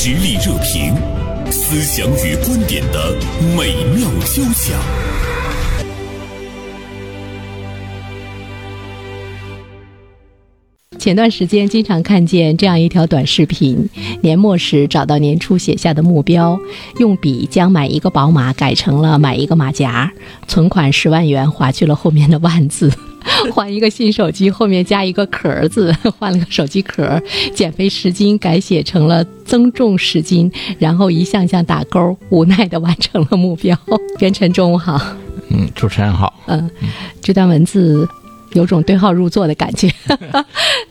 实力热评，思想与观点的美妙交响。前段时间经常看见这样一条短视频：年末时找到年初写下的目标，用笔将买一个宝马改成了买一个马甲，存款十万元划去了后面的万字。换一个新手机，后面加一个壳字，换了个手机壳。减肥十斤改写成了增重十斤，然后一项项打勾，无奈的完成了目标。元晨，中午好。嗯，主持人好。嗯，这段文字有种对号入座的感觉。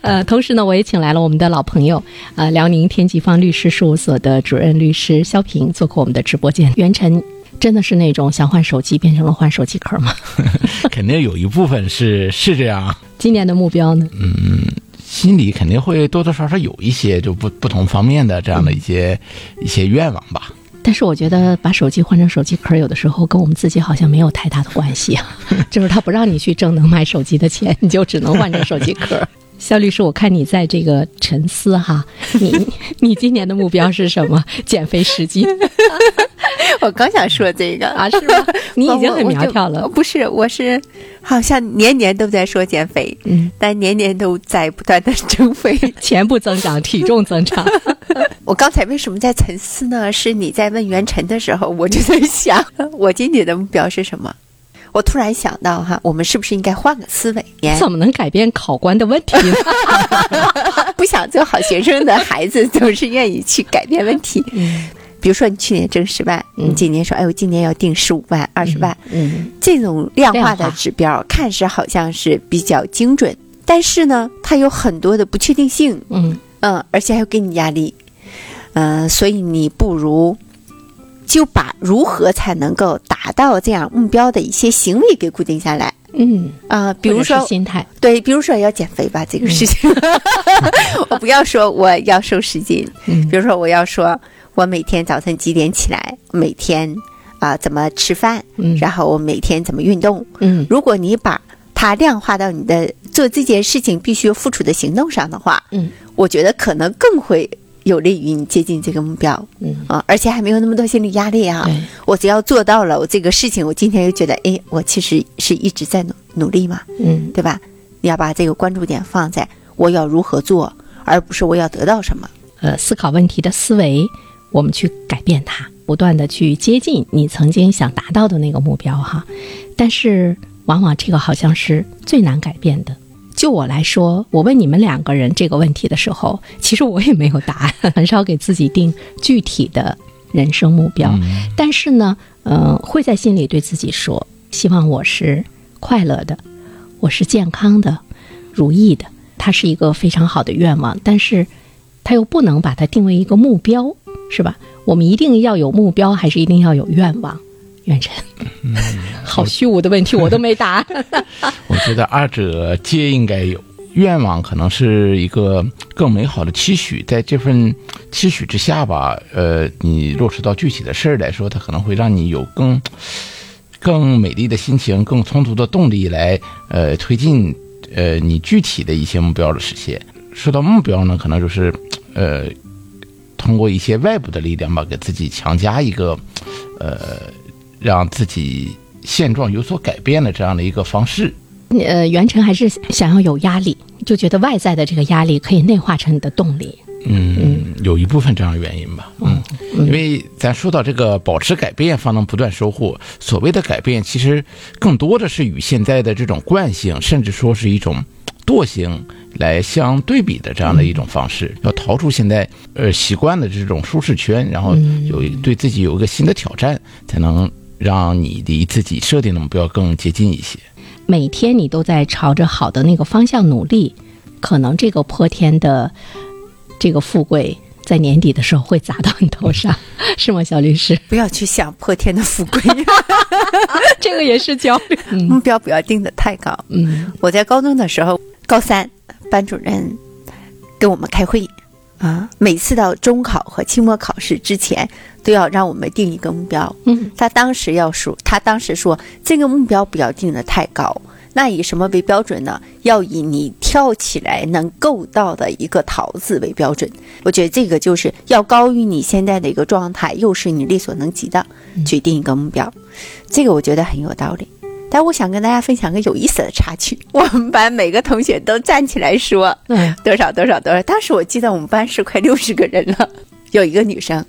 呃，同时呢，我也请来了我们的老朋友，呃，辽宁天吉方律师事务所的主任律师肖平做客我们的直播间。袁晨。真的是那种想换手机变成了换手机壳吗？肯定有一部分是是这样。今年的目标呢？嗯，心里肯定会多多少少有一些就不不同方面的这样的一些一些愿望吧。但是我觉得把手机换成手机壳，有的时候跟我们自己好像没有太大的关系啊。就是他不让你去挣能买手机的钱，你就只能换成手机壳。肖律师，我看你在这个沉思哈，你你今年的目标是什么？减肥十斤。我刚想说这个啊，是吗？你已经很苗条了。不是，我是好像年年都在说减肥，嗯，但年年都在不断的增肥，钱不增长，体重增长。我刚才为什么在沉思呢？是你在问袁晨的时候，我就在想，我今年的目标是什么？我突然想到哈，我们是不是应该换个思维？怎么能改变考官的问题呢？不想做好学生的孩子，总是愿意去改变问题。比如说，你去年挣十万，你今年说：“哎，我今年要定十五万、二十万。”嗯，这种量化的指标看似好像是比较精准，但是呢，它有很多的不确定性。嗯嗯，而且还要给你压力。嗯，所以你不如就把如何才能够达到这样目标的一些行为给固定下来。嗯啊，比如说心态，对，比如说要减肥吧，这个事情，我不要说我要瘦十斤，比如说我要说。我每天早晨几点起来？每天啊怎么吃饭？嗯，然后我每天怎么运动？嗯，如果你把它量化到你的做这件事情必须付出的行动上的话，嗯，我觉得可能更会有利于你接近这个目标。嗯啊，而且还没有那么多心理压力啊。我只要做到了我这个事情，我今天又觉得，哎，我其实是一直在努努力嘛。嗯，对吧？你要把这个关注点放在我要如何做，而不是我要得到什么。呃，思考问题的思维。我们去改变它，不断的去接近你曾经想达到的那个目标哈，但是往往这个好像是最难改变的。就我来说，我问你们两个人这个问题的时候，其实我也没有答案，很少给自己定具体的人生目标。但是呢，嗯，会在心里对自己说，希望我是快乐的，我是健康的，如意的。它是一个非常好的愿望，但是它又不能把它定为一个目标。是吧？我们一定要有目标，还是一定要有愿望？愿晨，好虚无的问题，我都没答。我觉得二者皆应该有。愿望可能是一个更美好的期许，在这份期许之下吧，呃，你落实到具体的事儿来说，它可能会让你有更更美丽的心情，更充足的动力来呃推进呃你具体的一些目标的实现。说到目标呢，可能就是呃。通过一些外部的力量吧，给自己强加一个，呃，让自己现状有所改变的这样的一个方式。呃，袁成还是想要有压力，就觉得外在的这个压力可以内化成你的动力。嗯，有一部分这样的原因吧。嗯，因为咱说到这个保持改变方能不断收获，所谓的改变其实更多的是与现在的这种惯性，甚至说是一种惰性。来相对比的这样的一种方式，要逃出现在呃习惯的这种舒适圈，然后有对自己有一个新的挑战，才能让你离自己设定的目标更接近一些。每天你都在朝着好的那个方向努力，可能这个破天的这个富贵在年底的时候会砸到你头上，是吗，小律师？不要去想破天的富贵，这个也是焦虑。目标不要定的太高。嗯，我在高中的时候，高三。班主任跟我们开会啊，每次到中考和期末考试之前，都要让我们定一个目标。嗯，他当时要说，他当时说这个目标不要定的太高，那以什么为标准呢？要以你跳起来能够到的一个桃子为标准。我觉得这个就是要高于你现在的一个状态，又是你力所能及的，去定一个目标。这个我觉得很有道理。但我想跟大家分享个有意思的插曲，我们班每个同学都站起来说嗯多少多少多少。当时我记得我们班是快六十个人了，有一个女生，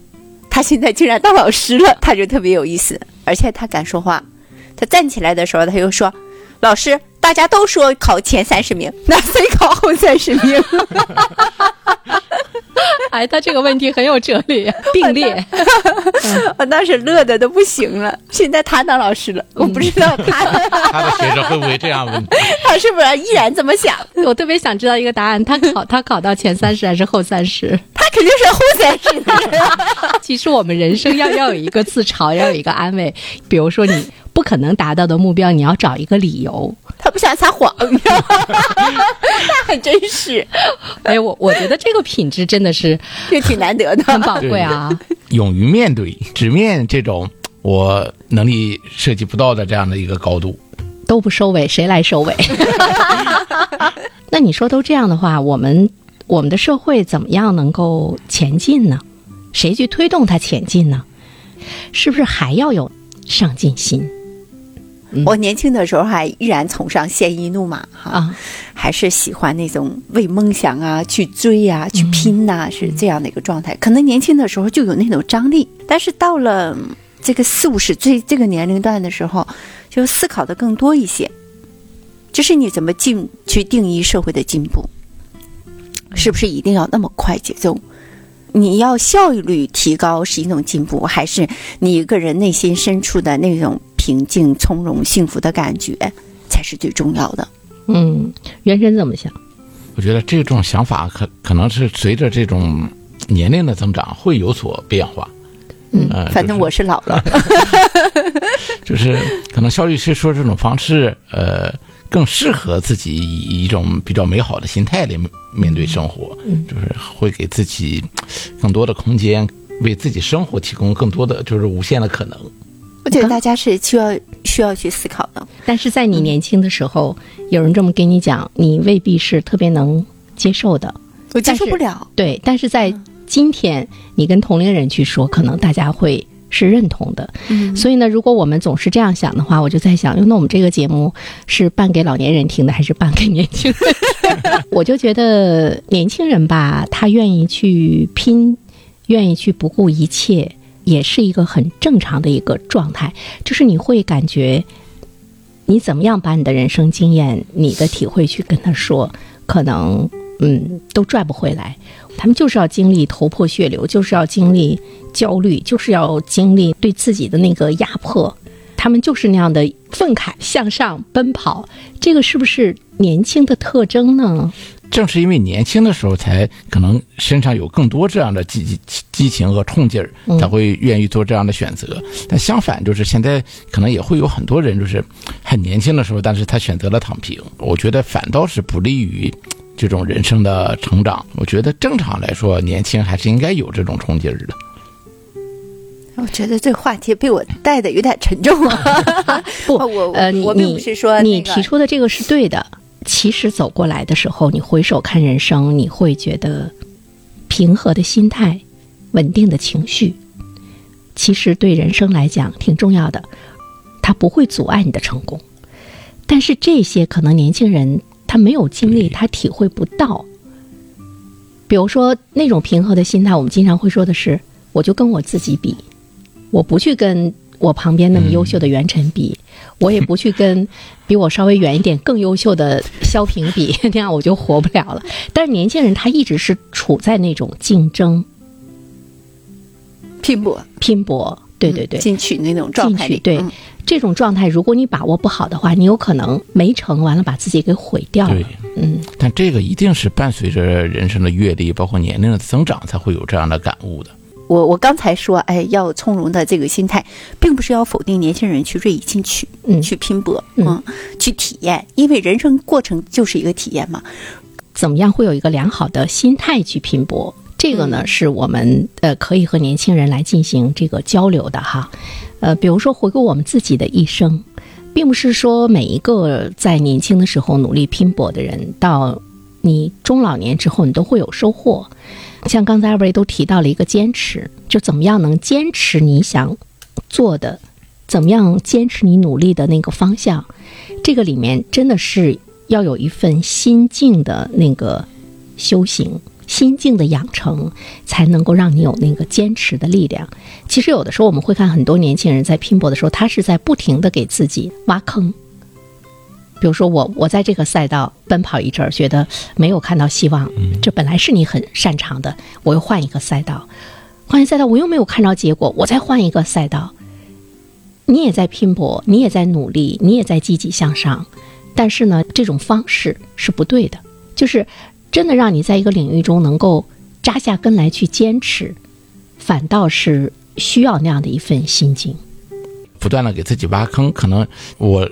她现在竟然当老师了，她就特别有意思，而且她敢说话。她站起来的时候，她又说：“老师，大家都说考前三十名，那谁考后三十名？” 哎，他这个问题很有哲理，并列。我当时乐的都不行了。现在他当老师了，我不知道他他的学生会不会这样问？他是不是依然这么想？我特别想知道一个答案，他考他考到前三十还是后三十？他肯定是后三十的人。其实我们人生要要有一个自嘲，要有一个安慰。比如说你不可能达到的目标，你要找一个理由。他不想撒谎，你知道吗？他很真实，哎，我我觉得这个品质真的是这挺难得的。很宝贵啊。勇于面对，直面这种我能力涉及不到的这样的一个高度。都不收尾，谁来收尾？那你说都这样的话，我们我们的社会怎么样能够前进呢？谁去推动它前进呢？是不是还要有上进心我年轻的时候还依然崇尚鲜衣怒马哈，啊？还是喜欢那种为梦想啊去追啊去拼呐、是这样的一个状态。可能年轻的时候就有那种张力，但是到了嗯这个四五十岁这个年龄段的时候，就思考的更多一些，就是你怎么进去定义社会的进步，是不是一定要那么快节奏？你要效率提高是一种进步，还是你一个人内心深处的那种平静、从容、幸福的感觉才是最重要的？嗯，原神怎么想？我觉得这种想法可可能是随着这种年龄的增长会有所变化。嗯呃反正我是老了，就是可能肖律师说这种方式，呃，更适合自己以一种比较美好的心态来面对生活，就是会给自己更多的空间，为自己生活提供更多的就是无限的可能。我觉得大家是需要需要去思考的。但是在你年轻的时候，有人这么跟你讲，你未必是特别能接受的。我接受不了，对，但是在今天，你跟同龄人去说，可能大家会是认同的。嗯所以呢，如果我们总是这样想的话，我就在想，哟那我们这个节目是办给老年人听的，还是办给年轻人？我就觉得年轻人吧，他愿意去拼，愿意去不顾一切，也是一个很正常的一个状态。就是你会感觉，你怎么样把你的人生经验、你的体会去跟他说，可能嗯都拽不回来。他们就是要经历头破血流，就是要经历焦虑，就是要经历对自己的那个压迫。他们就是那样的愤慨向上奔跑，这个是不是年轻的特征呢？正是因为年轻的时候，才可能身上有更多这样的激激激情和冲劲儿，才会愿意做这样的选择。但相反，就是现在可能也会有很多人，就是很年轻的时候，但是他选择了躺平。我觉得反倒是不利于这种人生的成长。我觉得正常来说，年轻还是应该有这种冲劲儿的。我觉得这话题被我带的有点沉重啊。不，我呃，你我并不是说你那个提出的这个是对的。其实走过来的时候，你回首看人生，你会觉得平和的心态、稳定的情绪，其实对人生来讲挺重要的。它不会阻碍你的成功，但是这些可能年轻人他没有经历，他体会不到。比如说那种平和的心态，我们经常会说的是，我就跟我自己比，我不去跟我旁边那么优秀的袁晨比，我也不去跟 比我稍微远一点更优秀的肖平比，那样我就活不了了。但是年轻人他一直是处在那种竞争、拼搏，拼搏，对对对，进取那种状态里，进取对。嗯。这种状态，如果你把握不好的话，你有可能没成，完了把自己给毁掉了。对。，嗯，但这个一定是伴随着人生的阅历，包括年龄的增长，才会有这样的感悟的。我我刚才说，哎，要从容的这个心态，并不是要否定年轻人去锐意进取，嗯去拼搏，嗯嗯，去体验，因为人生过程就是一个体验嘛。怎么样会有一个良好的心态去拼搏？这个呢，嗯是我们呃可以和年轻人来进行这个交流的哈。呃，比如说回顾我们自己的一生，并不是说每一个在年轻的时候努力拼搏的人，到你中老年之后，你都会有收获。像刚才二位都提到了一个坚持，就怎么样能坚持你想做的，怎么样坚持你努力的那个方向，这个里面真的是要有一份心境的那个修行。心境的养成，才能够让你有那个坚持的力量。其实有的时候我们会看很多年轻人在拼搏的时候，他是在不停的给自己挖坑。比如说我，我在这个赛道奔跑一阵儿，觉得没有看到希望，这本来是你很擅长的，我又换一个赛道，换一赛道我又没有看到结果，我再换一个赛道。你也在拼搏，你也在努力，你也在积极向上，但是呢，这种方式是不对的，就是。真的让你在一个领域中能够扎下根来去坚持，反倒是需要那样的一份心境。不断的给自己挖坑，可能我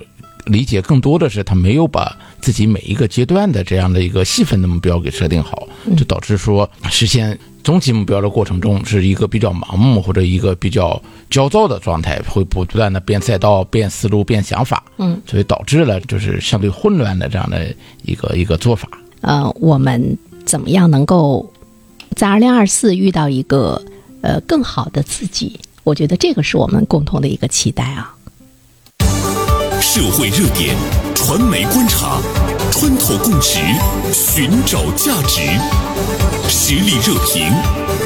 理解更多的是他没有把自己每一个阶段的这样的一个细分的目标给设定好，就导致说实现终极目标的过程中是一个比较盲目或者一个比较焦躁的状态，会不断的变赛道、变思路、变想法，嗯，所以导致了就是相对混乱的这样的一个一个做法。呃，我们怎么样能够在二零二四遇到一个呃更好的自己？我觉得这个是我们共同的一个期待啊。社会热点，传媒观察，穿透共识，寻找价值，实力热评，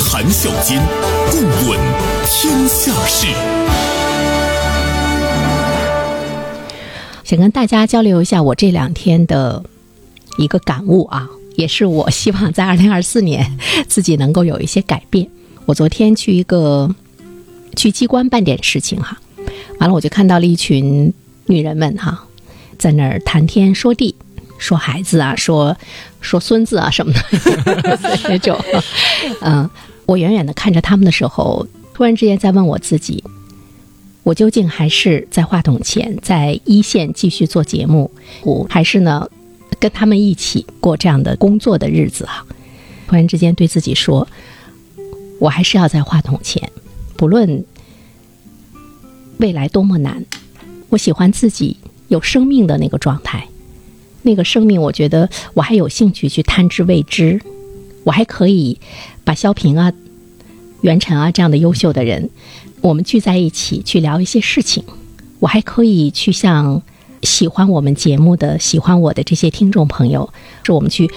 谈笑间，共论天下事。想跟大家交流一下我这两天的。一个感悟啊，也是我希望在二零二四年自己能够有一些改变。我昨天去一个去机关办点事情哈，完了我就看到了一群女人们哈，在那儿谈天说地，说孩子啊，说说孙子啊什么的 那种。嗯，我远远的看着他们的时候，突然之间在问我自己：我究竟还是在话筒前，在一线继续做节目，我还是呢？跟他们一起过这样的工作的日子啊，突然之间对自己说：“我还是要在话筒前，不论未来多么难，我喜欢自己有生命的那个状态。那个生命，我觉得我还有兴趣去探知未知，我还可以把萧平啊、袁晨啊这样的优秀的人，我们聚在一起去聊一些事情，我还可以去向。”喜欢我们节目的、喜欢我的这些听众朋友，是我们去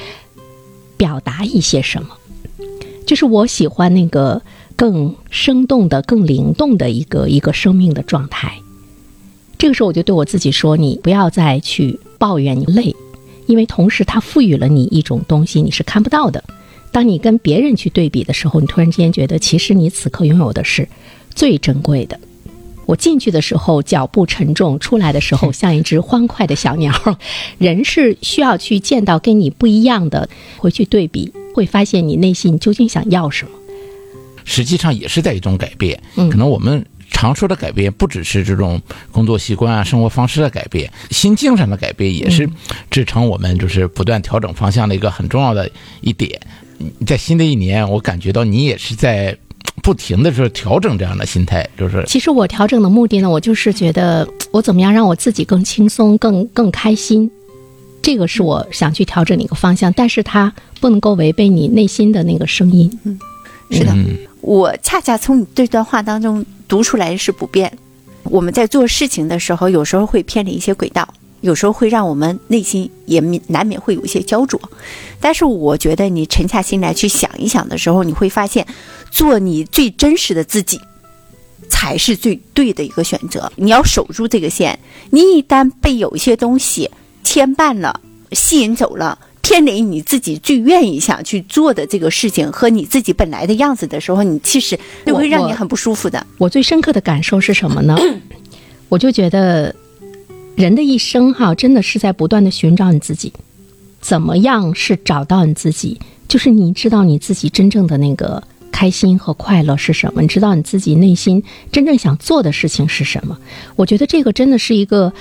表达一些什么？就是我喜欢那个更生动的、更灵动的一个一个生命的状态。这个时候，我就对我自己说：“你不要再去抱怨你累，因为同时它赋予了你一种东西，你是看不到的。当你跟别人去对比的时候，你突然之间觉得，其实你此刻拥有的是最珍贵的。”我进去的时候脚步沉重，出来的时候像一只欢快的小鸟。人是需要去见到跟你不一样的，回去对比，会发现你内心究竟想要什么。实际上也是在一种改变。嗯，可能我们常说的改变，不只是这种工作习惯啊、生活方式的改变，心境上的改变也是支撑我们就是不断调整方向的一个很重要的一点。在新的一年，我感觉到你也是在。不停的是调整这样的心态，就是。其实我调整的目的呢，我就是觉得我怎么样让我自己更轻松、更更开心，这个是我想去调整的一个方向。但是它不能够违背你内心的那个声音。嗯，是的，我恰恰从你这段话当中读出来是不变。我们在做事情的时候，有时候会偏离一些轨道。有时候会让我们内心也难免会有一些焦灼，但是我觉得你沉下心来去想一想的时候，你会发现，做你最真实的自己，才是最对的一个选择。你要守住这个线，你一旦被有一些东西牵绊了、吸引走了、偏离你自己最愿意想去做的这个事情和你自己本来的样子的时候，你其实会让你很不舒服的。我最深刻的感受是什么呢？我就觉得。人的一生，哈，真的是在不断的寻找你自己。怎么样是找到你自己？就是你知道你自己真正的那个开心和快乐是什么？你知道你自己内心真正想做的事情是什么？我觉得这个真的是一个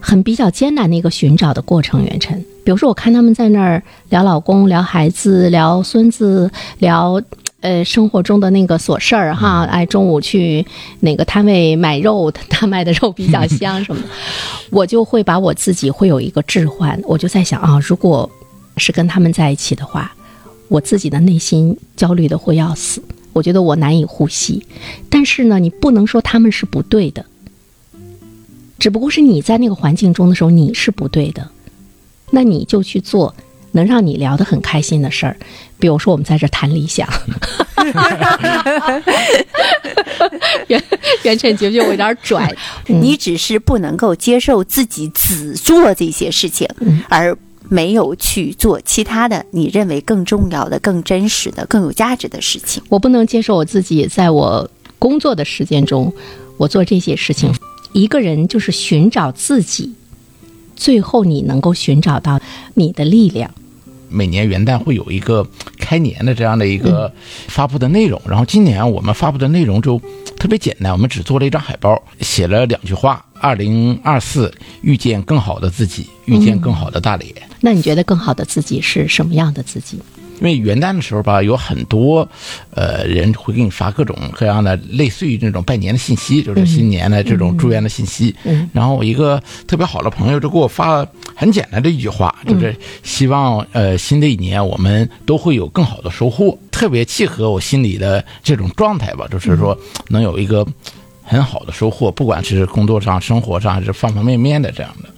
很比较艰难的一个寻找的过程。元晨，比如说我看他们在那儿聊老公、聊孩子、聊孙子、聊呃生活中的那个琐事儿哈，哎，中午去哪个摊位买肉，他卖的肉比较香什么的，我就会把我自己会有一个置换，我就在想啊，如果是跟他们在一起的话，我自己的内心焦虑的会要死，我觉得我难以呼吸。但是呢，你不能说他们是不对的，只不过是你在那个环境中的时候你是不对的，那你就去做。能让你聊得很开心的事儿，比如说我们在这谈理想。袁袁晨觉不觉得我有点拽？你只是不能够接受自己只做这些事情，而没有去做其他的你认为更重要的、更真实的、更有价值的事情。我不能接受我自己在我工作的时间中，我做这些事情。一个人就是寻找自己。最后，你能够寻找到你的力量。每年元旦会有一个开年的这样的一个发布的内容，然后今年我们发布的内容就特别简单，我们只做了一张海报，写了两句话：二零二四遇见更好的自己，遇见更好的大连。那你觉得更好的自己是什么样的自己？因为元旦的时候吧，有很多，呃，人会给你发各种各样的类似于这种拜年的信息，就是新年的这种祝愿的信息。嗯。然后我一个特别好的朋友就给我发了很简单的一句话，就是希望呃新的一年我们都会有更好的收获，特别契合我心里的这种状态吧，就是说能有一个很好的收获，不管是工作上、生活上还是方方面面的这样的。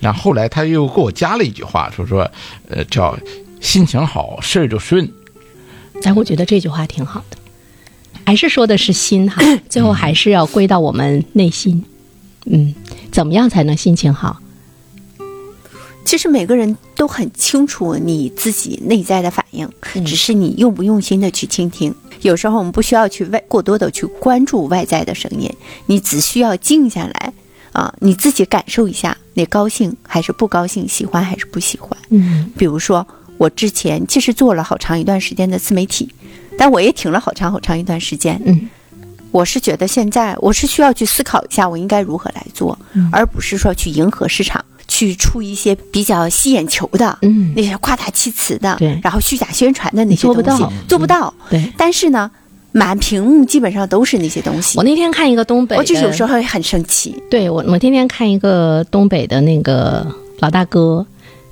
然后后来他又给我加了一句话，说说呃叫。心情好，事儿就顺。哎，我觉得这句话挺好的，还是说的是心哈，最后还是要归到我们内心。嗯，怎么样才能心情好？其实每个人都很清楚你自己内在的反应，只是你用不用心的去倾听。有时候我们不需要去外过多的去关注外在的声音，你只需要静下来啊，你自己感受一下，你高兴还是不高兴，喜欢还是不喜欢。嗯，比如说。我之前其实做了好长一段时间的自媒体，但我也停了好长好长一段时间。嗯，我是觉得现在我是需要去思考一下，我应该如何来做，而不是说去迎合市场，去出一些比较吸眼球的，嗯，那些夸大其词的，对，然后虚假宣传的那些东西，做不到，做不到。对，但是呢，满屏幕基本上都是那些东西。我那天看一个东北，我就是有时候会很生气。对我，我天天看一个东北的那个老大哥。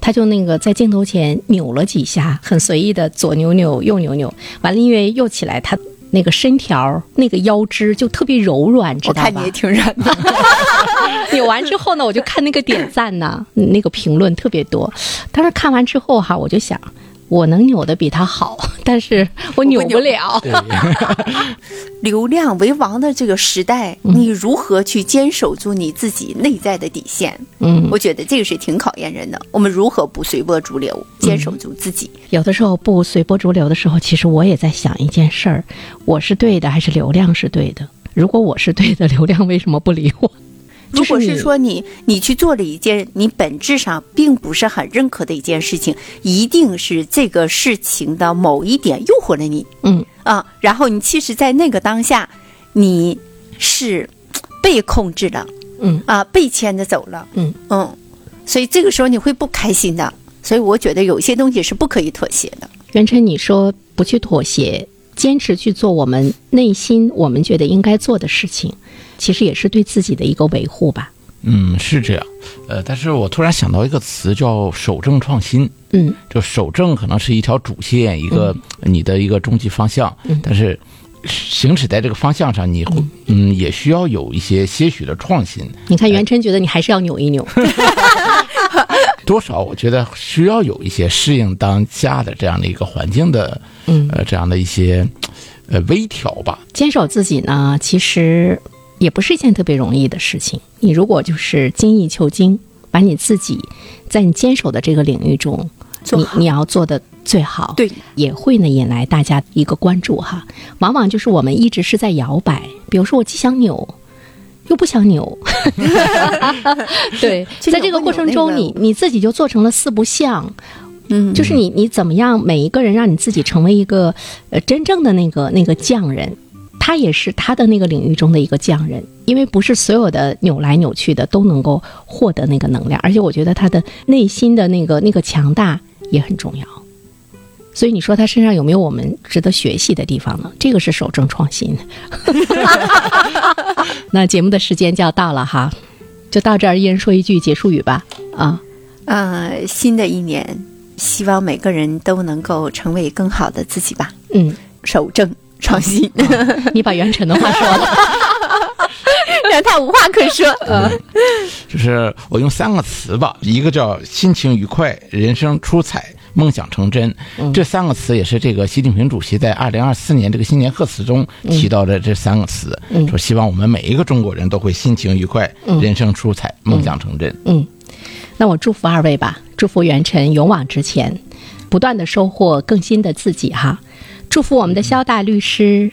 他就那个在镜头前扭了几下，很随意的左扭扭右扭扭，完了音乐又起来，他那个身条那个腰肢就特别柔软，知道吧？我看你也挺软的。扭完之后呢，我就看那个点赞呢，那个评论特别多。当时看完之后哈，我就想。我能扭的比他好，但是我扭不了。流量为王的这个时代，你如何去坚守住你自己内在的底线？嗯，我觉得这个是挺考验人的。我们如何不随波逐流，坚守住自己？有的时候不随波逐流的时候，其实我也在想一件事儿：我是对的，还是流量是对的？如果我是对的，流量为什么不理我？如果是说你你去做了一件你本质上并不是很认可的一件事情，一定是这个事情的某一点诱惑了你，嗯啊，然后你其实，在那个当下，你是被控制了，嗯啊，被牵着走了，嗯嗯，所以这个时候你会不开心的。所以我觉得有些东西是不可以妥协的。袁晨，你说不去妥协，坚持去做我们内心我们觉得应该做的事情。其实也是对自己的一个维护吧。嗯，是这样。呃，但是我突然想到一个词，叫守正创新。嗯，就守正可能是一条主线，一个你的一个终极方向。嗯，但是行驶在这个方向上，你会嗯也需要有一些些许的创新。你看，袁琛觉得你还是要扭一扭。多少，我觉得需要有一些适应当下的这样的一个环境的，嗯，呃，这样的一些呃微调吧。坚守自己呢，其实。也不是一件特别容易的事情。你如果就是精益求精，把你自己在你坚守的这个领域中，你你要做的最好，对，也会呢引来大家一个关注哈。往往就是我们一直是在摇摆，比如说我既想扭，又不想扭，对，在这个过程中，你你自己就做成了四不像，嗯，就是你你怎么样，每一个人让你自己成为一个呃真正的那个那个匠人。他也是他的那个领域中的一个匠人，因为不是所有的扭来扭去的都能够获得那个能量，而且我觉得他的内心的那个那个强大也很重要。所以你说他身上有没有我们值得学习的地方呢？这个是守正创新。那节目的时间就要到了哈，就到这儿，一人说一句结束语吧。啊，呃，新的一年，希望每个人都能够成为更好的自己吧。嗯，守正创新，你把袁晨的话说了，让他无话可说。嗯，就是我用三个词吧，一个叫心情愉快，人生出彩。梦想成真，这三个词也是这个习近平主席在二零二四年这个新年贺词中提到的这三个词，说希望我们每一个中国人都会心情愉快，人生出彩，梦想成真。嗯，那我祝福二位吧，祝福元辰勇往直前，不断的收获更新的自己哈，祝福我们的肖大律师，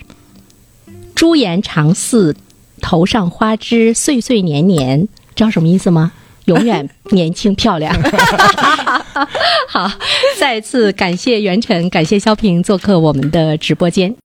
朱颜长似，头上花枝岁岁年年，知道什么意思吗？永远年轻漂亮。好，再次感谢袁晨，感谢肖平做客我们的直播间。